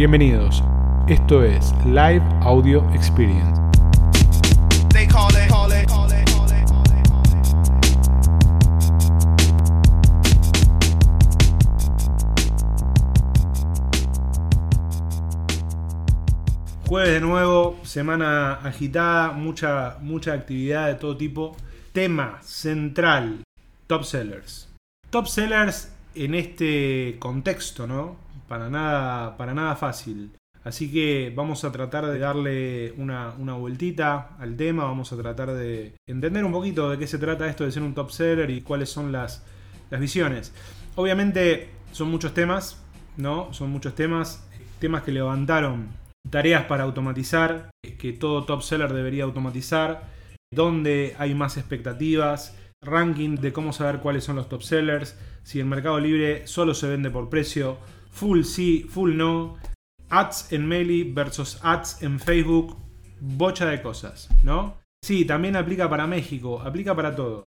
Bienvenidos. Esto es Live Audio Experience. Jueves de nuevo, semana agitada, mucha, mucha actividad de todo tipo. Tema central, top sellers. Top sellers en este contexto, ¿no? Para nada, para nada fácil. Así que vamos a tratar de darle una, una vueltita al tema, vamos a tratar de entender un poquito de qué se trata esto de ser un top seller y cuáles son las, las visiones. Obviamente son muchos temas, ¿no? Son muchos temas, temas que levantaron tareas para automatizar, que todo top seller debería automatizar, dónde hay más expectativas, ranking de cómo saber cuáles son los top sellers, si el mercado libre solo se vende por precio, full sí, full no, ads en Meli versus ads en Facebook, bocha de cosas, ¿no? Sí, también aplica para México, aplica para todo.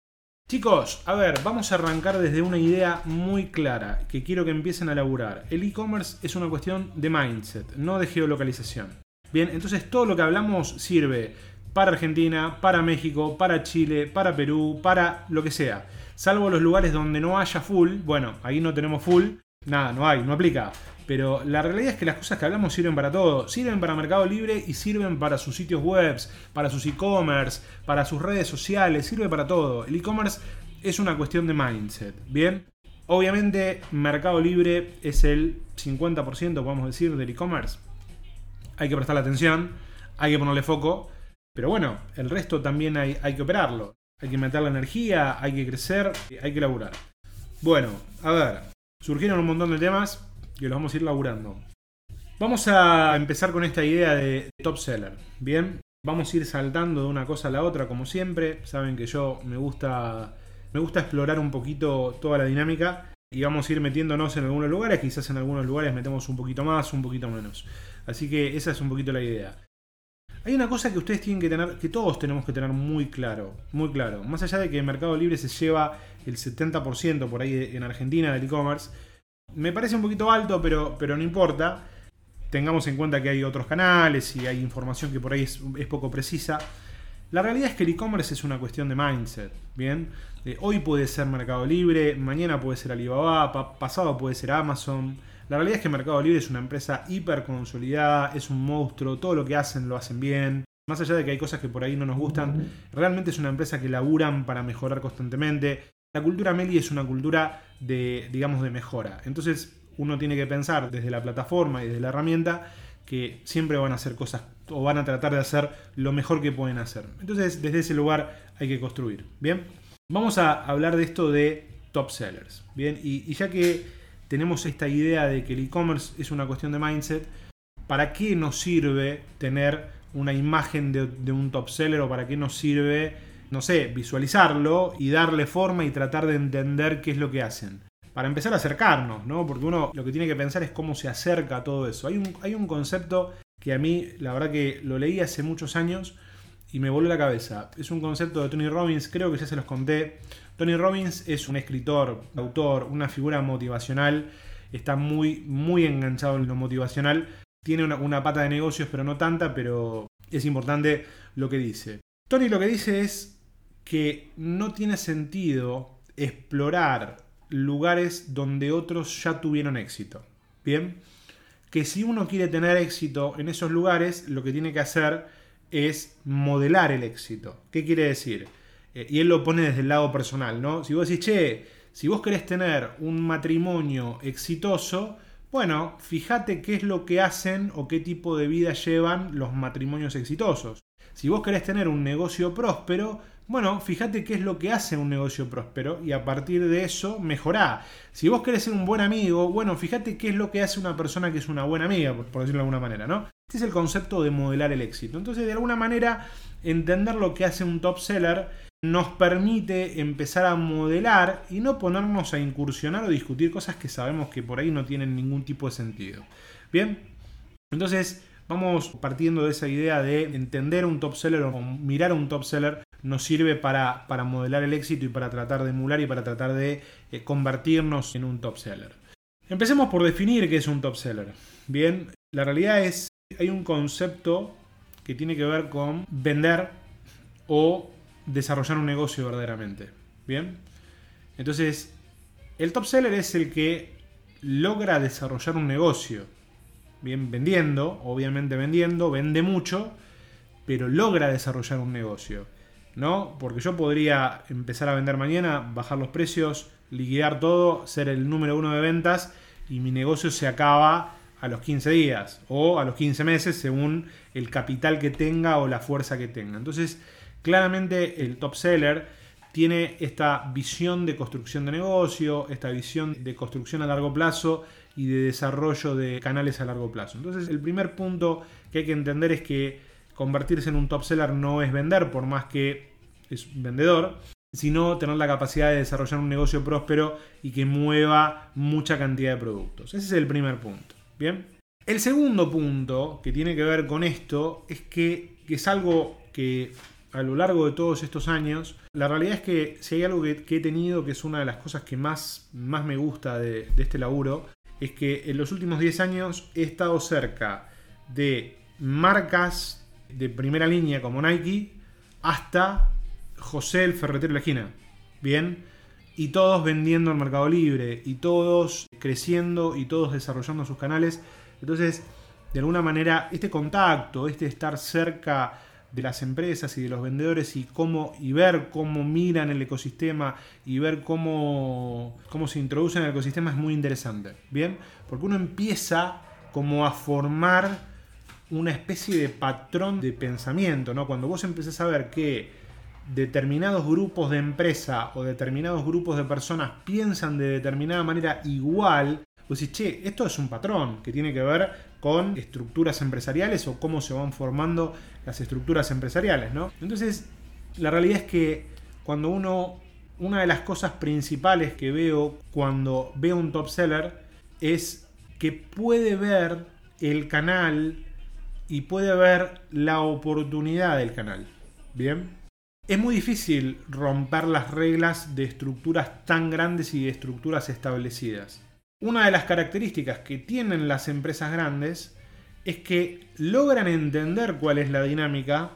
Chicos, a ver, vamos a arrancar desde una idea muy clara que quiero que empiecen a laburar. El e-commerce es una cuestión de mindset, no de geolocalización. Bien, entonces todo lo que hablamos sirve para Argentina, para México, para Chile, para Perú, para lo que sea. Salvo los lugares donde no haya full, bueno, ahí no tenemos full, nada, no hay, no aplica. Pero la realidad es que las cosas que hablamos sirven para todo. Sirven para Mercado Libre y sirven para sus sitios web, para sus e-commerce, para sus redes sociales, sirve para todo. El e-commerce es una cuestión de mindset, ¿bien? Obviamente Mercado Libre es el 50%, podemos decir, del e-commerce. Hay que prestarle atención, hay que ponerle foco. Pero bueno, el resto también hay, hay que operarlo. Hay que meter la energía, hay que crecer, hay que laburar. Bueno, a ver, surgieron un montón de temas que los vamos a ir laburando. Vamos a empezar con esta idea de top seller. Bien, vamos a ir saltando de una cosa a la otra como siempre. Saben que yo me gusta me gusta explorar un poquito toda la dinámica y vamos a ir metiéndonos en algunos lugares, quizás en algunos lugares metemos un poquito más, un poquito menos. Así que esa es un poquito la idea. Hay una cosa que ustedes tienen que tener, que todos tenemos que tener muy claro, muy claro. Más allá de que Mercado Libre se lleva el 70% por ahí en Argentina del e-commerce, me parece un poquito alto, pero, pero no importa. Tengamos en cuenta que hay otros canales y hay información que por ahí es, poco precisa. La realidad es que el e-commerce es una cuestión de mindset, ¿bien? Hoy puede ser Mercado Libre, mañana puede ser Alibaba, pa- pasado puede ser Amazon. La realidad es que Mercado Libre es una empresa hiper consolidada, es un monstruo, todo lo que hacen lo hacen bien. Más allá de que hay cosas que por ahí no nos gustan, realmente es una empresa que laburan para mejorar constantemente. La cultura Meli es una cultura de, digamos, de mejora. Entonces uno tiene que pensar desde la plataforma y desde la herramienta que siempre van a hacer cosas o van a tratar de hacer lo mejor que pueden hacer. Entonces desde ese lugar hay que construir. Bien, vamos a hablar de esto de top sellers. Bien, y, ya que tenemos esta idea de que el e-commerce es una cuestión de mindset, ¿para qué nos sirve tener una imagen de, de un top seller o para qué nos sirve, no sé, visualizarlo y darle forma y tratar de entender qué es lo que hacen? Para empezar a acercarnos, ¿no? Porque uno lo que tiene que pensar es cómo se acerca a todo eso. Hay un, hay un concepto que a mí, la verdad que lo leí hace muchos años y me voló la cabeza. Es un concepto de Tony Robbins, creo que ya se los conté. Tony Robbins es un escritor, autor, una figura motivacional, está muy, muy enganchado en lo motivacional. Tiene una, una pata de negocios, pero no tanta, pero es importante lo que dice. Tony lo que dice es que no tiene sentido explorar lugares donde otros ya tuvieron éxito. Bien, que si uno quiere tener éxito en esos lugares, lo que tiene que hacer es modelar el éxito. ¿Qué quiere decir? Eh, y él lo pone desde el lado personal, ¿no? Si vos decís, che, si vos querés tener un matrimonio exitoso, bueno, fíjate qué es lo que hacen o qué tipo de vida llevan los matrimonios exitosos. Si vos querés tener un negocio próspero, bueno, fíjate qué es lo que hace un negocio próspero y a partir de eso mejorá. Si vos querés ser un buen amigo, bueno, fíjate qué es lo que hace una persona que es una buena amiga, por decirlo de alguna manera, ¿no? Este es el concepto de modelar el éxito. Entonces, de alguna manera, entender lo que hace un top seller nos permite empezar a modelar y no ponernos a incursionar o discutir cosas que sabemos que por ahí no tienen ningún tipo de sentido. Bien, entonces vamos partiendo de esa idea de entender un top seller o mirar un top seller nos sirve para, para modelar el éxito y para tratar de emular y para tratar de eh, convertirnos en un top seller. Empecemos por definir qué es un top seller. Bien, la realidad es, hay un concepto que tiene que ver con vender o desarrollar un negocio verdaderamente. Bien, entonces, el top seller es el que logra desarrollar un negocio. Bien, vendiendo, obviamente vendiendo, vende mucho, pero logra desarrollar un negocio. ¿No? Porque yo podría empezar a vender mañana, bajar los precios, liquidar todo, ser el número uno de ventas y mi negocio se acaba a los 15 días o a los 15 meses según el capital que tenga o la fuerza que tenga. Entonces, claramente el top seller tiene esta visión de construcción de negocio, esta visión de construcción a largo plazo y de desarrollo de canales a largo plazo. Entonces, el primer punto que hay que entender es que convertirse en un top seller no es vender, por más que es vendedor, sino tener la capacidad de desarrollar un negocio próspero y que mueva mucha cantidad de productos. Ese es el primer punto. Bien. El segundo punto que tiene que ver con esto es que, es algo que a lo largo de todos estos años, la realidad es que si hay algo que, he tenido, que es una de las cosas que más, más me gusta de este laburo, es que en los últimos 10 años he estado cerca de marcas de primera línea como Nike hasta José el ferretero de la esquina. Bien. Y todos vendiendo en Mercado Libre. Y todos creciendo y todos desarrollando sus canales. Entonces, de alguna manera, este contacto, este estar cerca de las empresas y de los vendedores y cómo y ver cómo miran el ecosistema y ver cómo, cómo se introduce en el ecosistema es muy interesante. Bien, porque uno empieza como a formar una especie de patrón de pensamiento, ¿no? Cuando vos empezás a ver que determinados grupos de empresa o determinados grupos de personas piensan de determinada manera igual, vos decís, che, esto es un patrón que tiene que ver con estructuras empresariales o cómo se van formando las estructuras empresariales, ¿no? Entonces, la realidad es que cuando uno, una de las cosas principales que veo cuando veo un top seller es que puede ver el canal y puede ver la oportunidad del canal. Bien. Es muy difícil romper las reglas de estructuras tan grandes y de estructuras establecidas. Una de las características que tienen las empresas grandes es que logran entender cuál es la dinámica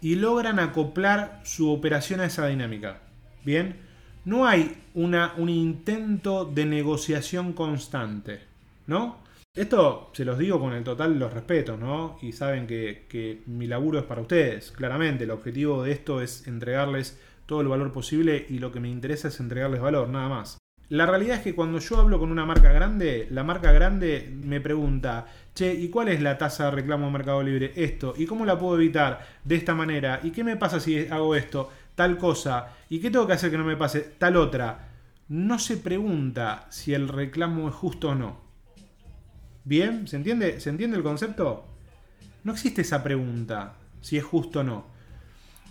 y logran acoplar su operación a esa dinámica. Bien, no hay un intento de negociación constante, ¿no? Esto se los digo con el total los respetos, ¿no? Y saben que, mi laburo es para ustedes, claramente. El objetivo de esto es entregarles todo el valor posible y lo que me interesa es entregarles valor, nada más. La realidad es que cuando yo hablo con una marca grande, la marca grande me pregunta, che, ¿y cuál es la tasa de reclamo en Mercado Libre? Esto, ¿y cómo la puedo evitar de esta manera? ¿Y qué me pasa si hago esto? Tal cosa. ¿Y qué tengo que hacer que no me pase? Tal otra. No se pregunta si el reclamo es justo o no ¿Bien? ¿Se entiende? ¿Se entiende el concepto? No existe esa pregunta, si es justo o no.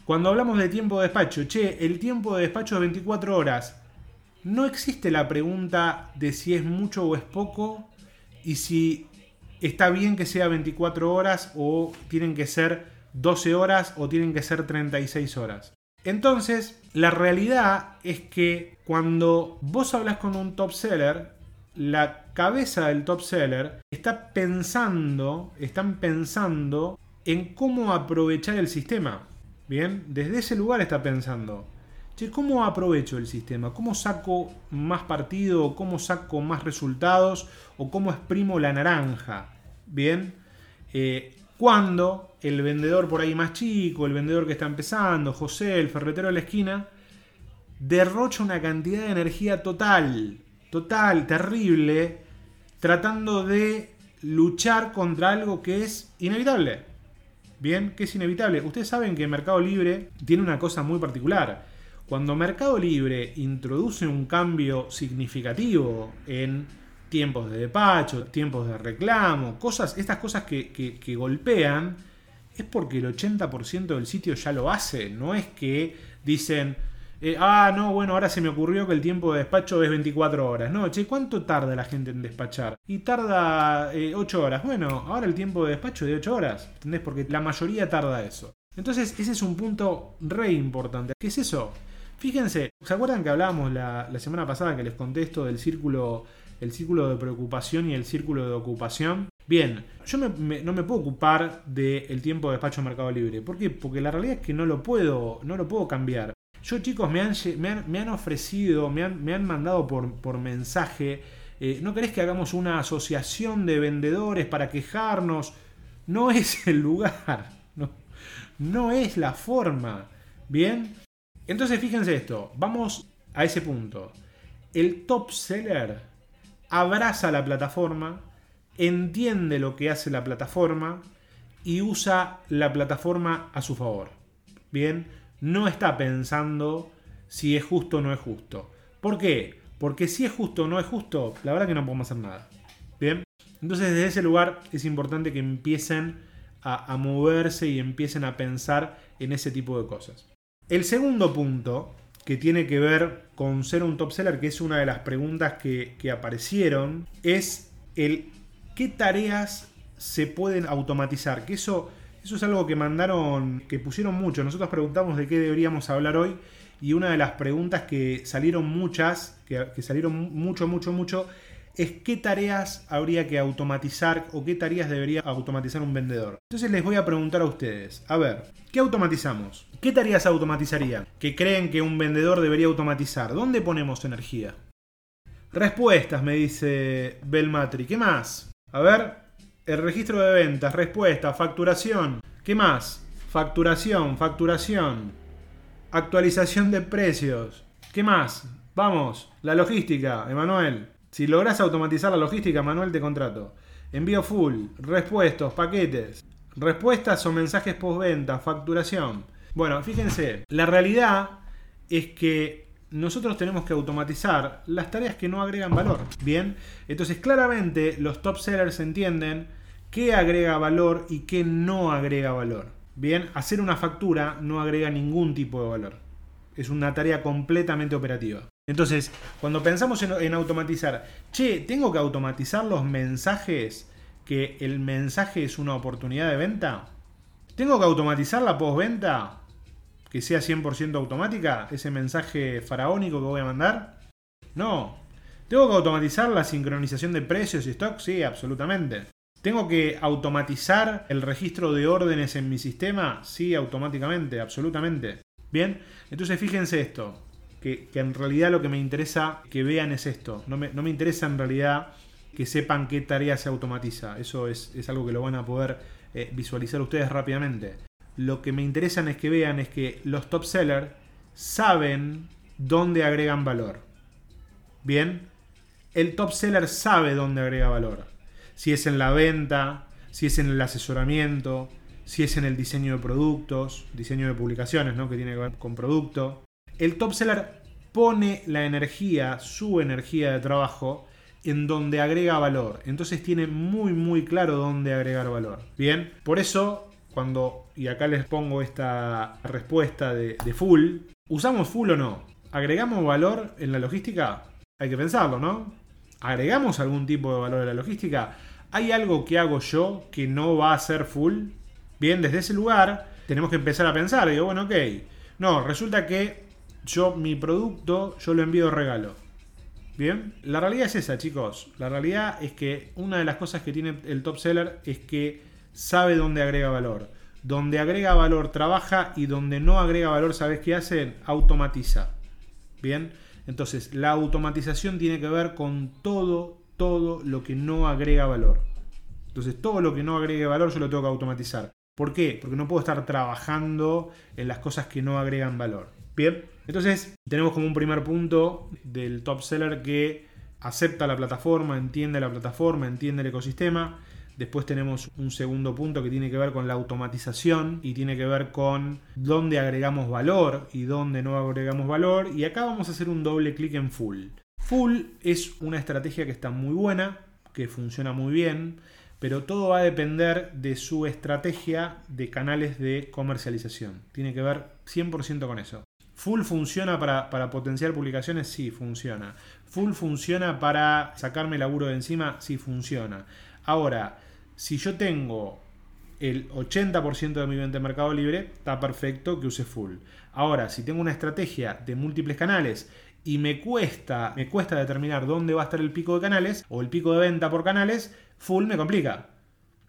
Cuando hablamos de tiempo de despacho, che, el tiempo de despacho es 24 horas. No existe la pregunta de si es mucho o es poco y si está bien que sea 24 horas o tienen que ser 12 horas o tienen que ser 36 horas. Entonces, la realidad es que cuando vos hablas con un top seller, la cabeza del top seller está pensando, están pensando en cómo aprovechar el sistema. Bien, desde ese lugar está pensando. ¿Cómo aprovecho el sistema? ¿Cómo saco más partido? ¿Cómo saco más resultados? ¿O cómo exprimo la naranja? Bien, eh, cuando el vendedor por ahí más chico, el vendedor que está empezando, José, el ferretero de la esquina, derrocha una cantidad de energía total, total, terrible, tratando de luchar contra algo que es inevitable. Bien, que es inevitable. Ustedes saben que Mercado Libre tiene una cosa muy particular. Cuando Mercado Libre introduce un cambio significativo en tiempos de despacho, tiempos de reclamo, cosas, estas cosas que, golpean, es porque el 80% del sitio ya lo hace. No es que dicen, eh, ah, no, bueno, ahora se me ocurrió que el tiempo de despacho es 24 horas. No, che, ¿cuánto tarda la gente en despachar? Y tarda 8 eh, horas. Bueno, ahora el tiempo de despacho es de 8 horas. ¿Entendés? Porque la mayoría tarda eso. Entonces, ese es un punto re importante. ¿Qué es eso? Fíjense, ¿se acuerdan que hablábamos la, semana pasada que les conté esto del círculo el círculo de preocupación y el círculo de ocupación. Bien, yo no me puedo ocupar del tiempo de despacho en Mercado Libre. ¿Por qué? Porque la realidad es que no lo puedo, no lo puedo cambiar. Yo, chicos, me han, me han, me han ofrecido, me han, me han mandado por, por mensaje. eh, ¿No querés que hagamos una asociación de vendedores para quejarnos? No es el lugar. No, no es la forma. ¿Bien? Entonces, fíjense esto. Vamos a ese punto. El top seller abraza la plataforma, entiende lo que hace la plataforma y usa la plataforma a su favor. Bien, no está pensando si es justo o no es justo. ¿Por qué? Porque si es justo o no es justo, la verdad que no podemos hacer nada. Bien, entonces desde ese lugar es importante que empiecen a, a moverse y empiecen a pensar en ese tipo de cosas. El segundo punto, que tiene que ver con ser un top seller, que es una de las preguntas que, que aparecieron, es el qué tareas se pueden automatizar. Que eso, eso es algo que mandaron, que pusieron mucho. Nosotros preguntamos de qué deberíamos hablar hoy y una de las preguntas que salieron muchas, que, que salieron mucho, mucho, mucho, es qué tareas habría que automatizar o qué tareas debería automatizar un vendedor. Entonces les voy a preguntar a ustedes, a ver, ¿qué automatizamos? ¿Qué tareas automatizarían? ¿Que creen que un vendedor debería automatizar? ¿Dónde ponemos energía? Respuestas, me dice Belmatri. ¿Qué más? A ver, el registro de ventas, respuesta, facturación. ¿Qué más? Facturación, facturación. Actualización de precios. ¿Qué más? Vamos, la logística, Emanuel. Si logras automatizar la logística, Manuel, te contrato. Envío full, respuestos, paquetes, respuestas o mensajes postventa, facturación. Bueno, fíjense, la realidad es que nosotros tenemos que automatizar las tareas que no agregan valor. Bien, entonces claramente los top sellers entienden qué agrega valor y qué no agrega valor. Bien, hacer una factura no agrega ningún tipo de valor. Es una tarea completamente operativa. Entonces, cuando pensamos en, automatizar, che, tengo que automatizar los mensajes que el mensaje es una oportunidad de venta. ¿Tengo que automatizar la postventa? Que sea 100% automática, ese mensaje faraónico que voy a mandar. No. ¿Tengo que automatizar la sincronización de precios y stock? Sí, absolutamente. ¿Tengo que automatizar el registro de órdenes en mi sistema? Sí, automáticamente, absolutamente. Bien, entonces fíjense esto, que, en realidad lo que me interesa que vean es esto. No me, interesa en realidad que sepan qué tarea se automatiza. Eso es, es algo que lo van a poder eh, visualizar ustedes rápidamente. Lo que me interesan es que vean es que los top sellers saben dónde agregan valor. Bien, el top seller sabe dónde agrega valor. Si es en la venta, si es en el asesoramiento, si es en el diseño de productos, diseño de publicaciones, ¿no? que tiene que ver con producto. El top seller pone la energía, su energía de trabajo, en donde agrega valor. Entonces tiene muy muy claro dónde agregar valor. Bien, por eso cuando, y acá les pongo esta respuesta de, full, ¿usamos full o no? ¿Agregamos valor en la logística? Hay que pensarlo, ¿no? ¿Agregamos algún tipo de valor en la logística? ¿Hay algo que hago yo que no va a ser full? Bien, desde ese lugar tenemos que empezar a pensar. Digo, bueno, ok. No, resulta que yo mi producto, yo lo envío regalo. Bien, la realidad es esa, chicos. La realidad es que una de las cosas que tiene el top seller es que sabe dónde agrega valor. Donde agrega valor trabaja y donde no agrega valor, ¿sabes qué hace? Automatiza. Bien, entonces la automatización tiene que ver con todo, todo lo que no agrega valor. Entonces todo lo que no agregue valor yo lo tengo que automatizar. ¿Por qué? Porque no puedo estar trabajando en las cosas que no agregan valor. Bien, entonces tenemos como un primer punto del top seller que acepta la plataforma, entiende la plataforma, entiende el ecosistema. Después tenemos un segundo punto que tiene que ver con la automatización y tiene que ver con dónde agregamos valor y dónde no agregamos valor. Y acá vamos a hacer un doble clic en full. Full es una estrategia que está muy buena, que funciona muy bien, pero todo va a depender de su estrategia de canales de comercialización. Tiene que ver 100% con eso. ¿Full funciona para, para, potenciar publicaciones? Sí, funciona. ¿Full funciona para sacarme laburo de encima? Sí, funciona. Ahora, si yo tengo el 80% de mi venta en Mercado Libre, está perfecto que use full. Ahora, si tengo una estrategia de múltiples canales y me cuesta, me cuesta determinar dónde va a estar el pico de canales o el pico de venta por canales, full me complica.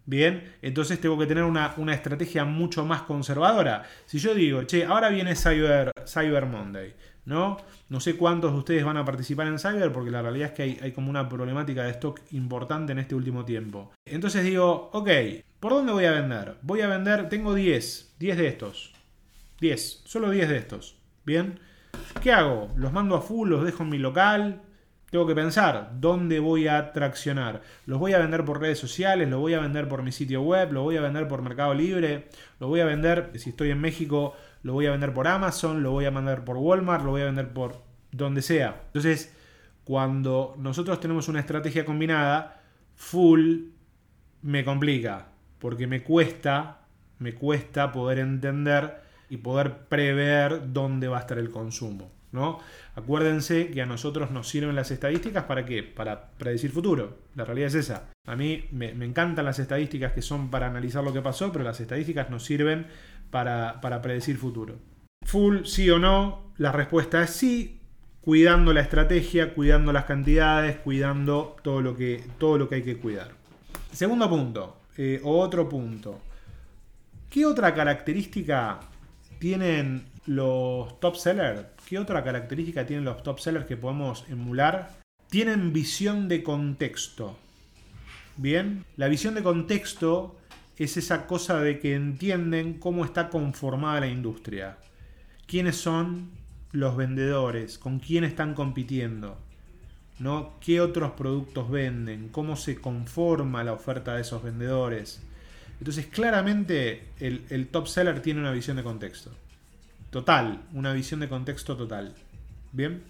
Bien, entonces tengo que tener una, una estrategia mucho más conservadora. Si yo digo, che, ahora viene Cyber, Cyber Monday, ¿no? No sé cuántos de ustedes van a participar en Cyber porque la realidad es que hay, hay como una problemática de stock importante en este último tiempo. Entonces digo, ok, ¿por dónde voy a vender? Voy a vender, tengo 10, 10 de estos. 10, solo 10 de estos. Bien, ¿qué hago? ¿Los mando a full? ¿Los dejo en mi local? Tengo que pensar dónde voy a traccionar. ¿Los voy a vender por redes sociales? ¿Los voy a vender por mi sitio web? ¿Lo voy a vender por Mercado Libre? ¿Lo voy a vender, si estoy en México, lo voy a vender por Amazon? ¿Lo voy a vender por Walmart? ¿Lo voy a vender por donde sea? Entonces, cuando nosotros tenemos una estrategia combinada, full me complica. Porque me cuesta, me cuesta poder entender y poder prever dónde va a estar el consumo. ¿no? Acuérdense que a nosotros nos sirven las estadísticas para qué? Para predecir futuro. La realidad es esa. A mí me, encantan las estadísticas que son para analizar lo que pasó, pero las estadísticas nos sirven para, para predecir futuro. Full, sí o no, la respuesta es sí, cuidando la estrategia, cuidando las cantidades, cuidando todo lo que, todo lo que hay que cuidar. Segundo punto, eh, otro punto. ¿Qué otra característica tienen los top sellers? ¿Qué otra característica tienen los top sellers que podemos emular? Tienen visión de contexto. Bien, la visión de contexto es esa cosa de que entienden cómo está conformada la industria. ¿Quiénes son los vendedores? ¿Con quién están compitiendo? ¿No? ¿Qué otros productos venden? ¿Cómo se conforma la oferta de esos vendedores? Entonces, claramente el, el top seller tiene una visión de contexto. Total, una visión de contexto total. ¿Bien?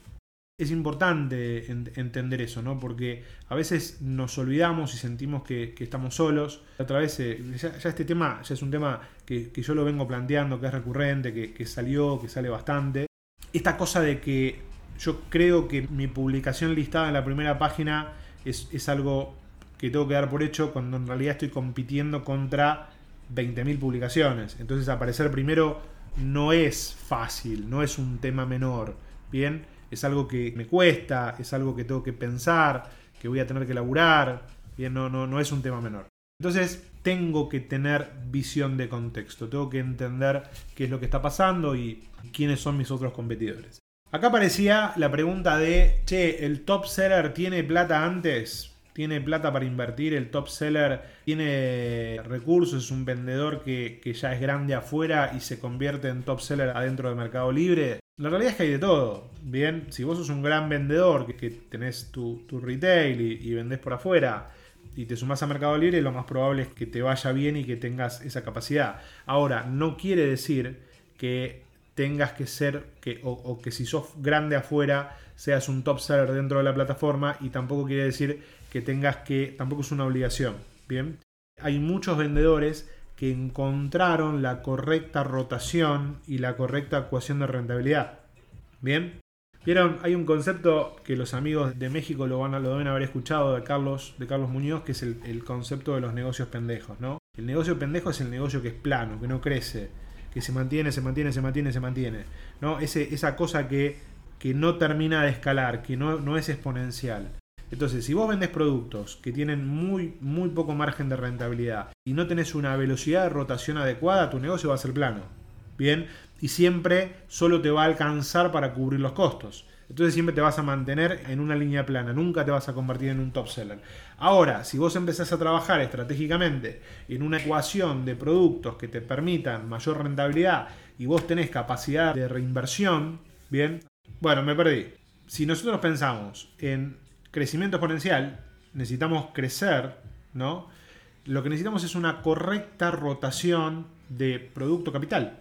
Es importante en- entender eso, ¿no? Porque a veces nos olvidamos y sentimos que, que estamos solos. Vez, eh, ya, ya este tema ya es un tema que, que yo lo vengo planteando, que es recurrente, que, que salió, que sale bastante. Esta cosa de que yo creo que mi publicación listada en la primera página es, es algo que tengo que dar por hecho cuando en realidad estoy compitiendo contra 20.000 publicaciones. Entonces aparecer primero no es fácil, no es un tema menor. Bien, es algo que me cuesta, es algo que tengo que pensar, que voy a tener que laburar. Bien, no, no, no es un tema menor. Entonces tengo que tener visión de contexto, tengo que entender qué es lo que está pasando y quiénes son mis otros competidores. Acá aparecía la pregunta de, che, ¿el top seller tiene plata antes? ¿Tiene plata para invertir? ¿El top seller tiene recursos? ¿Es un vendedor que, que ya es grande afuera y se convierte en top seller adentro de Mercado Libre? La realidad es que hay de todo. Bien, si vos sos un gran vendedor, que, tenés tu, tu retail y, y vendés por afuera, y te sumás a Mercado Libre, lo más probable es que te vaya bien y que tengas esa capacidad. Ahora, no quiere decir que tengas que ser, que, o, que si sos grande afuera, seas un top seller dentro de la plataforma, y tampoco quiere decir que tengas que, tampoco es una obligación. Bien, hay muchos vendedores que encontraron la correcta rotación y la correcta ecuación de rentabilidad. Bien, Vieron, hay un concepto que los amigos de México lo, van a, lo deben haber escuchado de Carlos, de Carlos Muñoz, que es el, el concepto de los negocios pendejos, ¿no? El negocio pendejo es el negocio que es plano, que no crece, que se mantiene, se mantiene, se mantiene, se mantiene. ¿no? Ese, esa cosa que, que no termina de escalar, que no, no es exponencial. Entonces, si vos vendés productos que tienen muy, muy poco margen de rentabilidad y no tenés una velocidad de rotación adecuada, tu negocio va a ser plano. Bien, y siempre solo te va a alcanzar para cubrir los costos. Entonces siempre te vas a mantener en una línea plana, nunca te vas a convertir en un top seller. Ahora, si vos empezás a trabajar estratégicamente en una ecuación de productos que te permitan mayor rentabilidad y vos tenés capacidad de reinversión, bien, bueno, me perdí. Si nosotros pensamos en crecimiento exponencial, necesitamos crecer, ¿no? Lo que necesitamos es una correcta rotación de producto capital.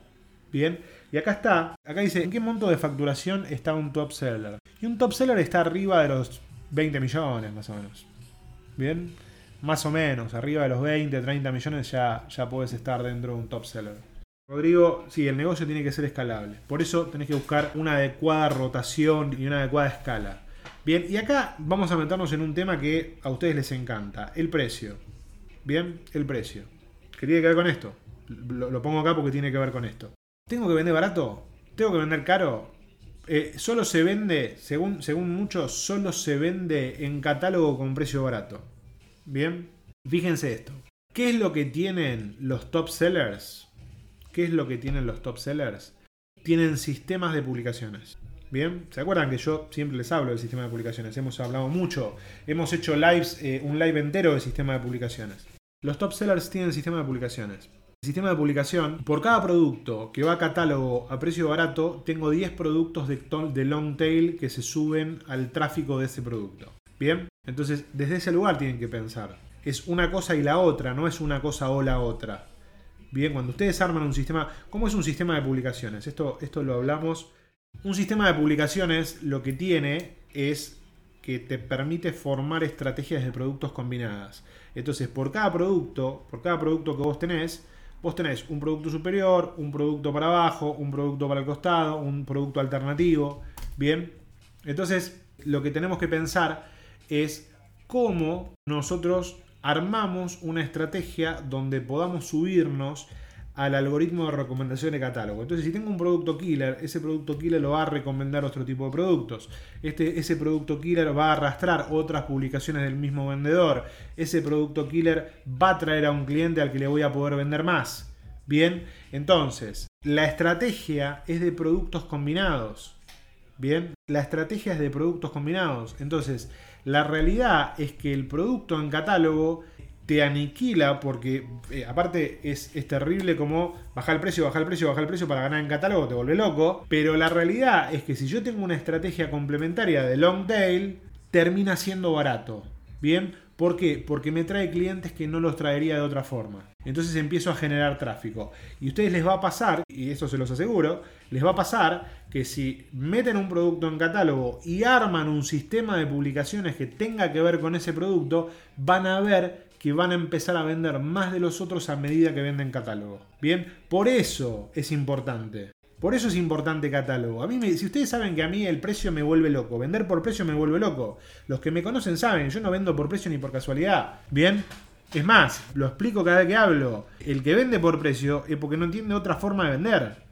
Bien, y acá está, acá dice, ¿en qué monto de facturación está un top seller? Y un top seller está arriba de los 20 millones, más o menos. Bien, más o menos, arriba de los 20, 30 millones ya, ya puedes estar dentro de un top seller. Rodrigo, sí, el negocio tiene que ser escalable. Por eso tenés que buscar una adecuada rotación y una adecuada escala. Bien, y acá vamos a meternos en un tema que a ustedes les encanta, el precio. Bien, el precio. ¿Qué tiene que ver con esto? Lo, lo pongo acá porque tiene que ver con esto. ¿Tengo que vender barato? ¿Tengo que vender caro? eh, solo se vende, según, según muchos, solo se vende en catálogo con precio barato. Bien, fíjense esto. ¿Qué es lo que tienen los top sellers? ¿Qué es lo que tienen los top sellers? Tienen sistemas de publicaciones. Bien, ¿se acuerdan que yo siempre les hablo del sistema de publicaciones? Hemos hablado mucho, hemos hecho lives, eh, un live entero del sistema de publicaciones. Los top sellers tienen sistema de publicaciones. Sistema de publicación, por cada producto que va a catálogo a precio barato, tengo 10 productos de, de long tail que se suben al tráfico de ese producto. Bien, entonces desde ese lugar tienen que pensar. Es una cosa y la otra, no es una cosa o la otra. Bien, cuando ustedes arman un sistema, ¿cómo es un sistema de publicaciones? Esto, esto lo hablamos. Un sistema de publicaciones lo que tiene es que te permite formar estrategias de productos combinadas. Entonces, por cada producto, por cada producto que vos tenés, vos tenés un producto superior, un producto para abajo, un producto para el costado, un producto alternativo. Bien, entonces lo que tenemos que pensar es cómo nosotros armamos una estrategia donde podamos subirnos al algoritmo de recomendación de catálogo. Entonces, si tengo un producto killer, ese producto killer lo va a recomendar otro tipo de productos. Este, ese producto killer va a arrastrar otras publicaciones del mismo vendedor. Ese producto killer va a traer a un cliente al que le voy a poder vender más. Bien, entonces, la estrategia es de productos combinados. Bien, la estrategia es de productos combinados. Entonces, la realidad es que el producto en catálogo te aniquila porque eh, aparte es, terrible como bajar el precio, bajar el precio, bajar el precio para ganar en catálogo, te vuelve loco. Pero la realidad es que si yo tengo una estrategia complementaria de long tail, termina siendo barato. ¿Bien? ¿Por qué? Porque me trae clientes que no los traería de otra forma. Entonces empiezo a generar tráfico. Y a ustedes les va a pasar, y eso se los aseguro, les va a pasar que si meten un producto en catálogo y arman un sistema de publicaciones que tenga que ver con ese producto, van a ver que van a empezar a vender más de los otros a medida que venden catálogo. Bien, por eso es importante. Por eso es importante catálogo. A mí, si ustedes saben que a mí el precio me vuelve loco, vender por precio me vuelve loco. Los que me conocen saben, yo no vendo por precio ni por casualidad. Bien, es más, lo explico cada vez que hablo. El que vende por precio es porque no entiende otra forma de vender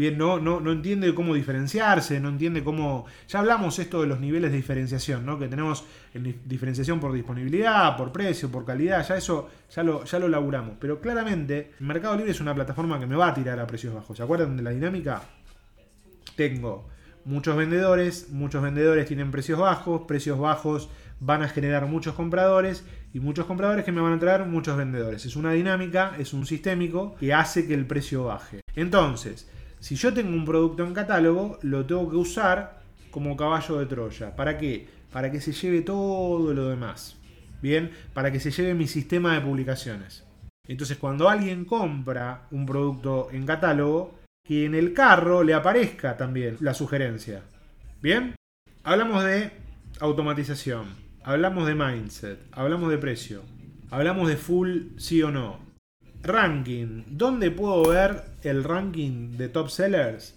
bien, no, no, no entiende cómo diferenciarse, no entiende cómo... Ya hablamos esto de los niveles de diferenciación, ¿no? Que tenemos diferenciación por disponibilidad, por precio, por calidad, ya eso ya lo, ya lo laburamos. Pero claramente, Mercado Libre es una plataforma que me va a tirar a precios bajos. ¿Se acuerdan de la dinámica? Tengo muchos vendedores, muchos vendedores tienen precios bajos, precios bajos van a generar muchos compradores y muchos compradores que me van a traer muchos vendedores. Es una dinámica, es un sistémico que hace que el precio baje. Entonces, si yo tengo un producto en catálogo, lo tengo que usar como caballo de Troya. ¿Para qué? Para que se lleve todo lo demás. Bien, para que se lleve mi sistema de publicaciones. Entonces, cuando alguien compra un producto en catálogo, que en el carro le aparezca también la sugerencia. Bien, hablamos de automatización, hablamos de mindset, hablamos de precio, hablamos de full sí o no, Ranking. ¿Dónde puedo ver el ranking de top sellers?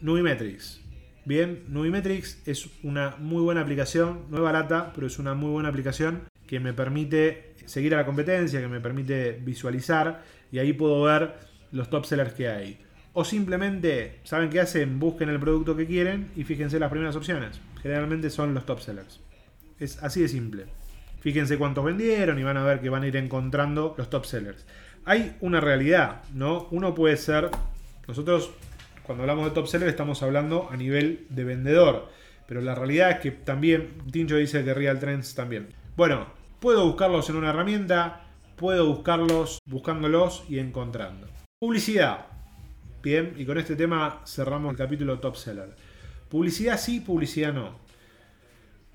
Nubimetrics. Bien, Nubimetrics es una muy buena aplicación, no es barata, pero es una muy buena aplicación que me permite seguir a la competencia, que me permite visualizar y ahí puedo ver los top sellers que hay. O simplemente, ¿saben qué hacen? Busquen el producto que quieren y fíjense las primeras opciones. Generalmente son los top sellers. Es así de simple. Fíjense cuántos vendieron y van a ver que van a ir encontrando los top sellers hay una realidad, ¿no? Uno puede ser, nosotros cuando hablamos de top seller estamos hablando a nivel de vendedor, pero la realidad es que también, Tincho dice que Real Trends también. Bueno, puedo buscarlos en una herramienta, puedo buscarlos buscándolos y encontrando. Publicidad. Bien, y con este tema cerramos el capítulo top seller. Publicidad sí, publicidad no.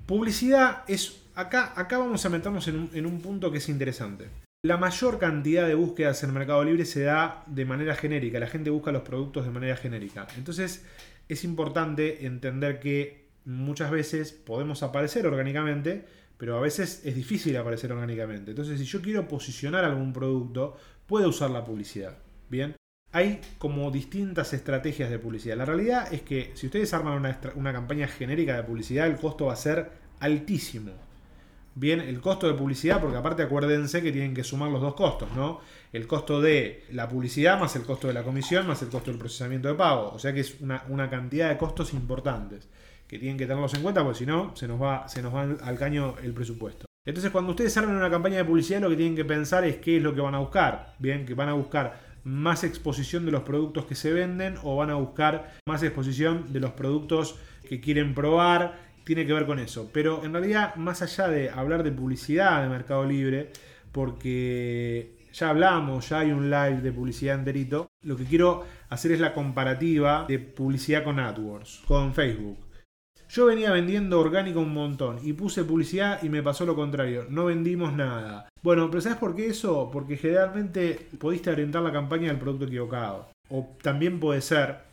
Publicidad es, acá, acá vamos a meternos en un, en un punto que es interesante. La mayor cantidad de búsquedas en Mercado Libre se da de manera genérica. La gente busca los productos de manera genérica. Entonces es importante entender que muchas veces podemos aparecer orgánicamente, pero a veces es difícil aparecer orgánicamente. Entonces si yo quiero posicionar algún producto, puedo usar la publicidad. Bien. Hay como distintas estrategias de publicidad. La realidad es que si ustedes arman una, una campaña genérica de publicidad, el costo va a ser altísimo Bien, el costo de publicidad, porque aparte acuérdense que tienen que sumar los dos costos, ¿no? El costo de la publicidad más el costo de la comisión más el costo del procesamiento de pago. O sea que es una, cantidad de costos importantes que tienen que tenerlos en cuenta, porque si no, se nos va, se nos va al caño el presupuesto. Entonces, cuando ustedes armen una campaña de publicidad, lo que tienen que pensar es qué es lo que van a buscar. Bien, que van a buscar más exposición de los productos que se venden o van a buscar más exposición de los productos que quieren probar. Tiene que ver con eso. Pero en realidad, más allá de hablar de publicidad de Mercado Libre, porque ya hablamos, ya hay un live de publicidad enterito, lo que quiero hacer es la comparativa de publicidad con AdWords, con Facebook. Yo venía vendiendo orgánico un montón y puse publicidad y me pasó lo contrario. No vendimos nada. Bueno, pero ¿sabes por qué eso? Porque generalmente pudiste orientar la campaña al producto equivocado. O también puede ser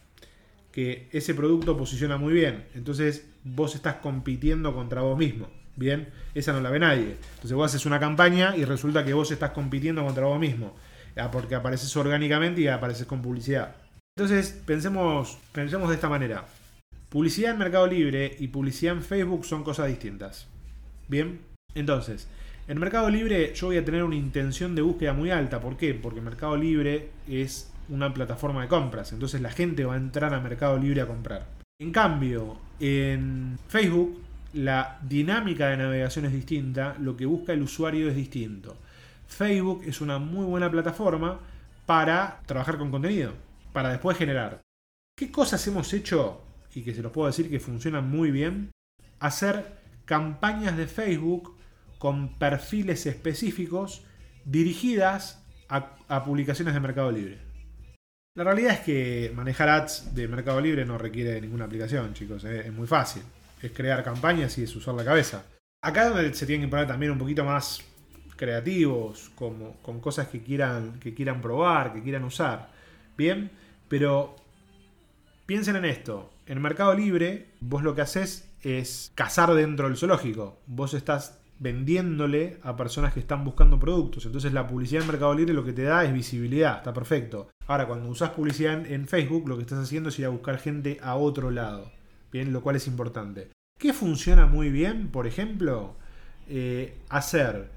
que ese producto posiciona muy bien. Entonces vos estás compitiendo contra vos mismo. Bien, esa no la ve nadie. Entonces vos haces una campaña y resulta que vos estás compitiendo contra vos mismo. Ah, porque apareces orgánicamente y apareces con publicidad. Entonces pensemos, pensemos de esta manera. Publicidad en Mercado Libre y publicidad en Facebook son cosas distintas. Bien, entonces, en Mercado Libre yo voy a tener una intención de búsqueda muy alta. ¿Por qué? Porque Mercado Libre es una plataforma de compras. Entonces la gente va a entrar a Mercado Libre a comprar. En cambio, en Facebook la dinámica de navegación es distinta, lo que busca el usuario es distinto. Facebook es una muy buena plataforma para trabajar con contenido, para después generar. ¿Qué cosas hemos hecho y que se los puedo decir que funcionan muy bien, hacer campañas de Facebook con perfiles específicos dirigidas a, publicaciones de Mercado Libre. La realidad es que manejar ads de Mercado Libre no requiere ninguna aplicación, chicos. ¿eh? Es muy fácil. Es crear campañas y es usar la cabeza. Acá es donde se tienen que poner también un poquito más creativos, como, con cosas que quieran, que quieran probar, que quieran usar. Bien, pero piensen en esto en Mercado Libre, vos lo que haces es cazar dentro del zoológico. Vos estás vendiéndole a personas que están buscando productos. Entonces la publicidad en Mercado Libre lo que te da es visibilidad, está perfecto. Ahora, cuando usas publicidad en Facebook, lo que estás haciendo es ir a buscar gente a otro lado. Bien, lo cual es importante. ¿Qué funciona muy bien? Por ejemplo, eh, hacer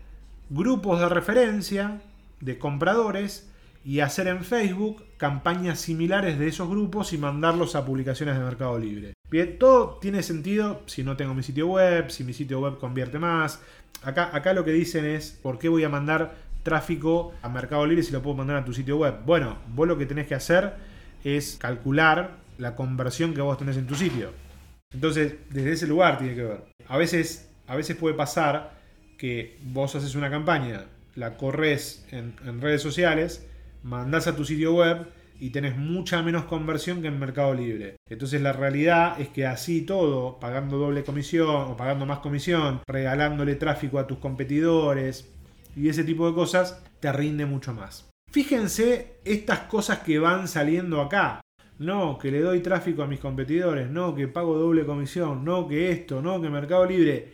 grupos de referencia de compradores y hacer en Facebook campañas similares de esos grupos y mandarlos a publicaciones de Mercado Libre. Bien, todo tiene sentido si no tengo mi sitio web, si mi sitio web convierte más. Acá, acá lo que dicen es, ¿por qué voy a mandar tráfico a Mercado Libre si lo puedo mandar a tu sitio web? Bueno, vos lo que tenés que hacer es calcular la conversión que vos tenés en tu sitio. Entonces, desde ese lugar tiene que ver. A veces, a veces puede pasar que vos haces una campaña, la corres en, en redes sociales, mandás a tu sitio web y tenés mucha menos conversión que en Mercado Libre. Entonces la realidad es que así todo, pagando doble comisión o pagando más comisión, regalándole tráfico a tus competidores y ese tipo de cosas, te rinde mucho más. Fíjense estas cosas que van saliendo acá. No, que le doy tráfico a mis competidores, no, que pago doble comisión, no, que esto, no, que Mercado Libre.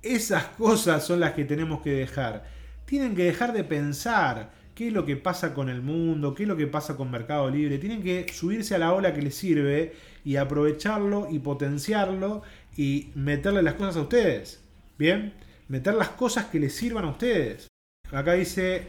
Esas cosas son las que tenemos que dejar. Tienen que dejar de pensar qué es lo que pasa con el mundo, qué es lo que pasa con Mercado Libre. Tienen que subirse a la ola que les sirve y aprovecharlo y potenciarlo y meterle las cosas a ustedes. ¿Bien? Meter las cosas que les sirvan a ustedes. Acá dice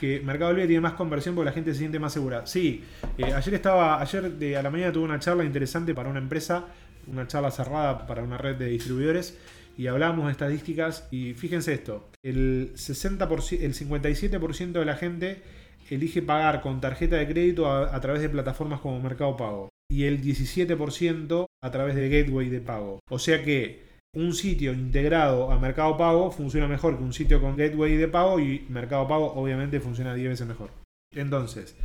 que Mercado Libre tiene más conversión porque la gente se siente más segura. Sí, eh, ayer estaba, ayer de, a la mañana tuve una charla interesante para una empresa, una charla cerrada para una red de distribuidores y hablamos de estadísticas y fíjense esto, el, 60%, el 57% de la gente elige pagar con tarjeta de crédito a, través de plataformas como Mercado Pago y el 17% a través de gateway de pago. O sea que un sitio integrado a Mercado Pago funciona mejor que un sitio con gateway de pago y Mercado Pago obviamente funciona 10 veces mejor. Entonces,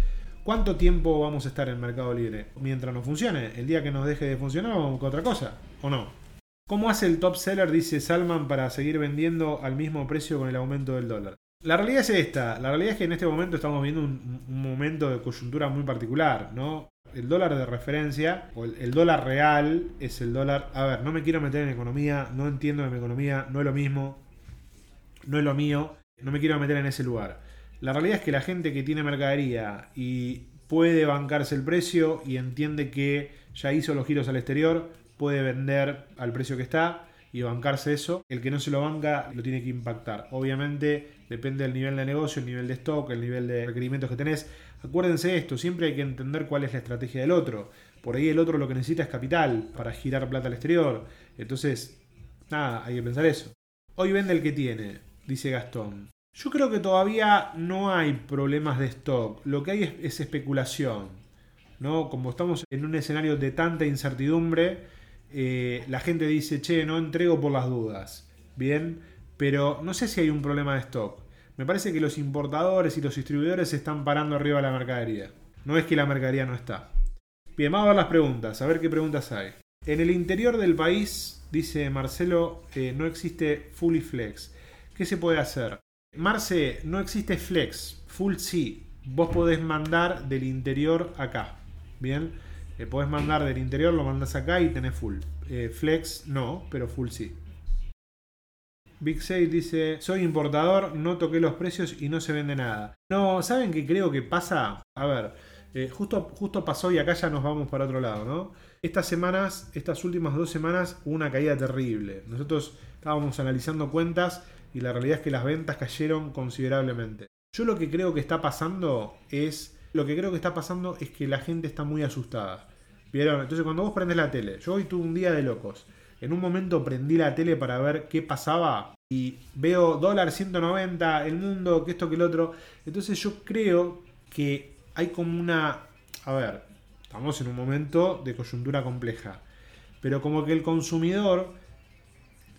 ¿cuánto tiempo vamos a estar en Mercado Libre? Mientras no funcione. El día que nos deje de funcionar vamos con otra cosa, ¿o no? ¿Cómo hace el top seller, dice Salman, para seguir vendiendo al mismo precio con el aumento del dólar? La realidad es esta, la realidad es que en este momento estamos viendo un, momento de coyuntura muy particular, ¿no? El dólar de referencia, o el, dólar real, es el dólar... A ver, no me quiero meter en economía, no entiendo de mi economía, no es lo mismo, no es lo mío, no me quiero meter en ese lugar. La realidad es que la gente que tiene mercadería y puede bancarse el precio y entiende que ya hizo los giros al exterior, puede vender al precio que está y bancarse eso. El que no se lo banca lo tiene que impactar. Obviamente depende del nivel de negocio, el nivel de stock, el nivel de requerimientos que tenés. Acuérdense de esto, siempre hay que entender cuál es la estrategia del otro. Por ahí el otro lo que necesita es capital para girar plata al exterior. Entonces, nada, hay que pensar eso. Hoy vende el que tiene, dice Gastón. Yo creo que todavía no hay problemas de stock. Lo que hay es, es especulación. ¿no? Como estamos en un escenario de tanta incertidumbre, eh, la gente dice, che, no entrego por las dudas. Bien, pero no sé si hay un problema de stock. Me parece que los importadores y los distribuidores se están parando arriba de la mercadería. No es que la mercadería no está. Bien, vamos a ver las preguntas, a ver qué preguntas hay. En el interior del país, dice Marcelo, eh, no existe fully flex. ¿Qué se puede hacer? Marce, no existe flex, full sí. Vos podés mandar del interior acá. Bien, eh, podés mandar del interior, lo mandás acá y tenés full. Eh, flex no, pero full sí. Big Sale dice, soy importador, no toqué los precios y no se vende nada. No, ¿saben qué creo que pasa? A ver, eh, justo, justo pasó y acá ya nos vamos para otro lado, ¿no? Estas semanas, estas últimas dos semanas, hubo una caída terrible. Nosotros estábamos analizando cuentas y la realidad es que las ventas cayeron considerablemente. Yo lo que creo que está pasando es, lo que creo que está pasando es que la gente está muy asustada. Entonces cuando vos prendes la tele, yo hoy tuve un día de locos. En un momento prendí la tele para ver qué pasaba y veo dólar 190, el mundo, que esto, que el otro. Entonces yo creo que hay como una... A ver, estamos en un momento de coyuntura compleja. Pero como que el consumidor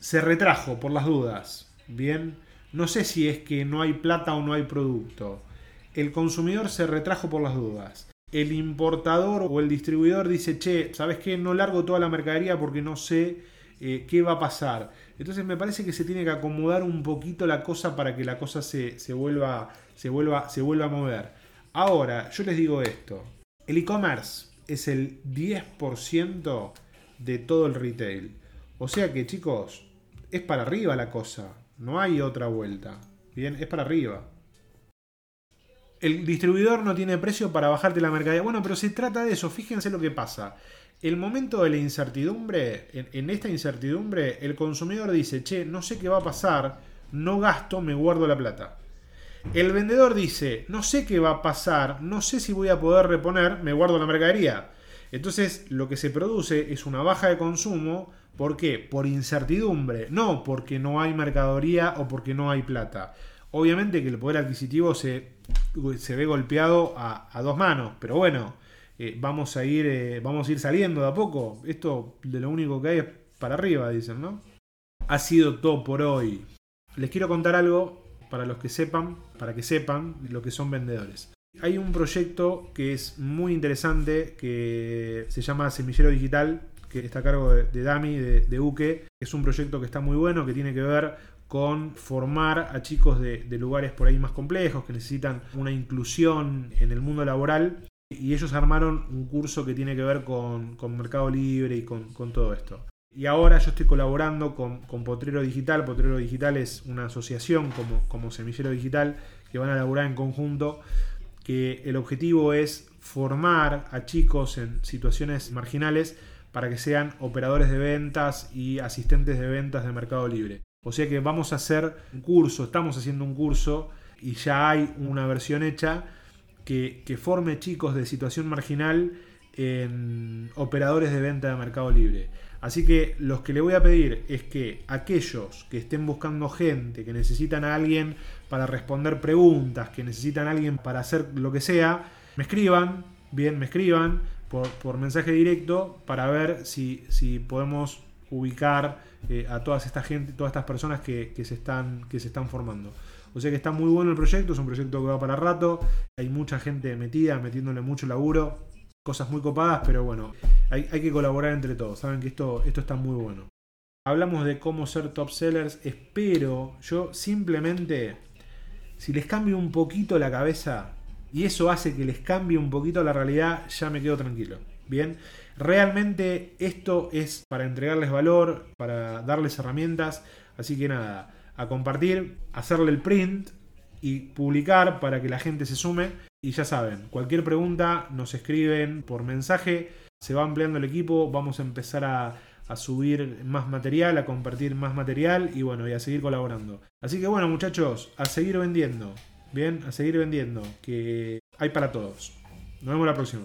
se retrajo por las dudas. Bien, no sé si es que no hay plata o no hay producto. El consumidor se retrajo por las dudas el importador o el distribuidor dice, che, ¿sabes qué? No largo toda la mercadería porque no sé eh, qué va a pasar. Entonces me parece que se tiene que acomodar un poquito la cosa para que la cosa se, vuelva, se, vuelva, se vuelva a mover. Ahora, yo les digo esto. El e-commerce es el 10% de todo el retail. O sea que chicos, es para arriba la cosa. No hay otra vuelta. Bien, es para arriba el distribuidor no tiene precio para bajarte la mercadería. Bueno, pero se trata de eso. Fíjense lo que pasa. El momento de la incertidumbre, en, esta incertidumbre, el consumidor dice, che, no sé qué va a pasar, no gasto, me guardo la plata. El vendedor dice, no sé qué va a pasar, no sé si voy a poder reponer, me guardo la mercadería. Entonces lo que se produce es una baja de consumo. ¿Por qué? Por incertidumbre, no porque no hay mercadería o porque no hay plata. Obviamente que el poder adquisitivo se, se ve golpeado a, dos manos, pero bueno, eh, vamos, a ir, eh, vamos a ir saliendo de a poco. Esto de lo único que hay es para arriba, dicen, ¿no? Ha sido todo por hoy. Les quiero contar algo para los que sepan, para que sepan lo que son vendedores. Hay un proyecto que es muy interesante que se llama Semillero Digital, que está a cargo de, Dami, de, de Uke. Es un proyecto que está muy bueno, que tiene que ver con formar a chicos de, lugares por ahí más complejos, que necesitan una inclusión en el mundo laboral. Y ellos armaron un curso que tiene que ver con, Mercado Libre y con, todo esto. Y ahora yo estoy colaborando con, Potrero Digital. Potrero Digital es una asociación como, como Semillero Digital que van a laburar en conjunto. Que el objetivo es formar a chicos en situaciones marginales para que sean operadores de ventas y asistentes de ventas de Mercado Libre. O sea que vamos a hacer un curso, estamos haciendo un curso y ya hay una versión hecha que, forme chicos de situación marginal en operadores de venta de Mercado Libre. Así que los que le voy a pedir es que aquellos que estén buscando gente, que necesitan a alguien para responder preguntas, que necesitan a alguien para hacer lo que sea, me escriban, bien, me escriban por, mensaje directo para ver si, si podemos ubicar eh, a todas gente, todas estas personas que, se están, que se están formando. O sea que está muy bueno el proyecto, es un proyecto que va para rato, hay mucha gente metida, metiéndole mucho laburo, cosas muy copadas, pero bueno, hay, hay que colaborar entre todos, saben que esto, esto está muy bueno. Hablamos de cómo ser top sellers, espero, yo simplemente, si les cambio un poquito la cabeza, y eso hace que les cambie un poquito la realidad, ya me quedo tranquilo. Bien, realmente esto es para entregarles valor, para darles herramientas, así que nada, a compartir, hacerle el print y publicar para que la gente se sume. Y ya saben, cualquier pregunta nos escriben por mensaje, se va ampliando el equipo, vamos a empezar a, subir más material, a compartir más material y bueno, y a seguir colaborando. Así que bueno, muchachos, a seguir vendiendo. Bien, a seguir vendiendo, que hay para todos. Nos vemos la próxima.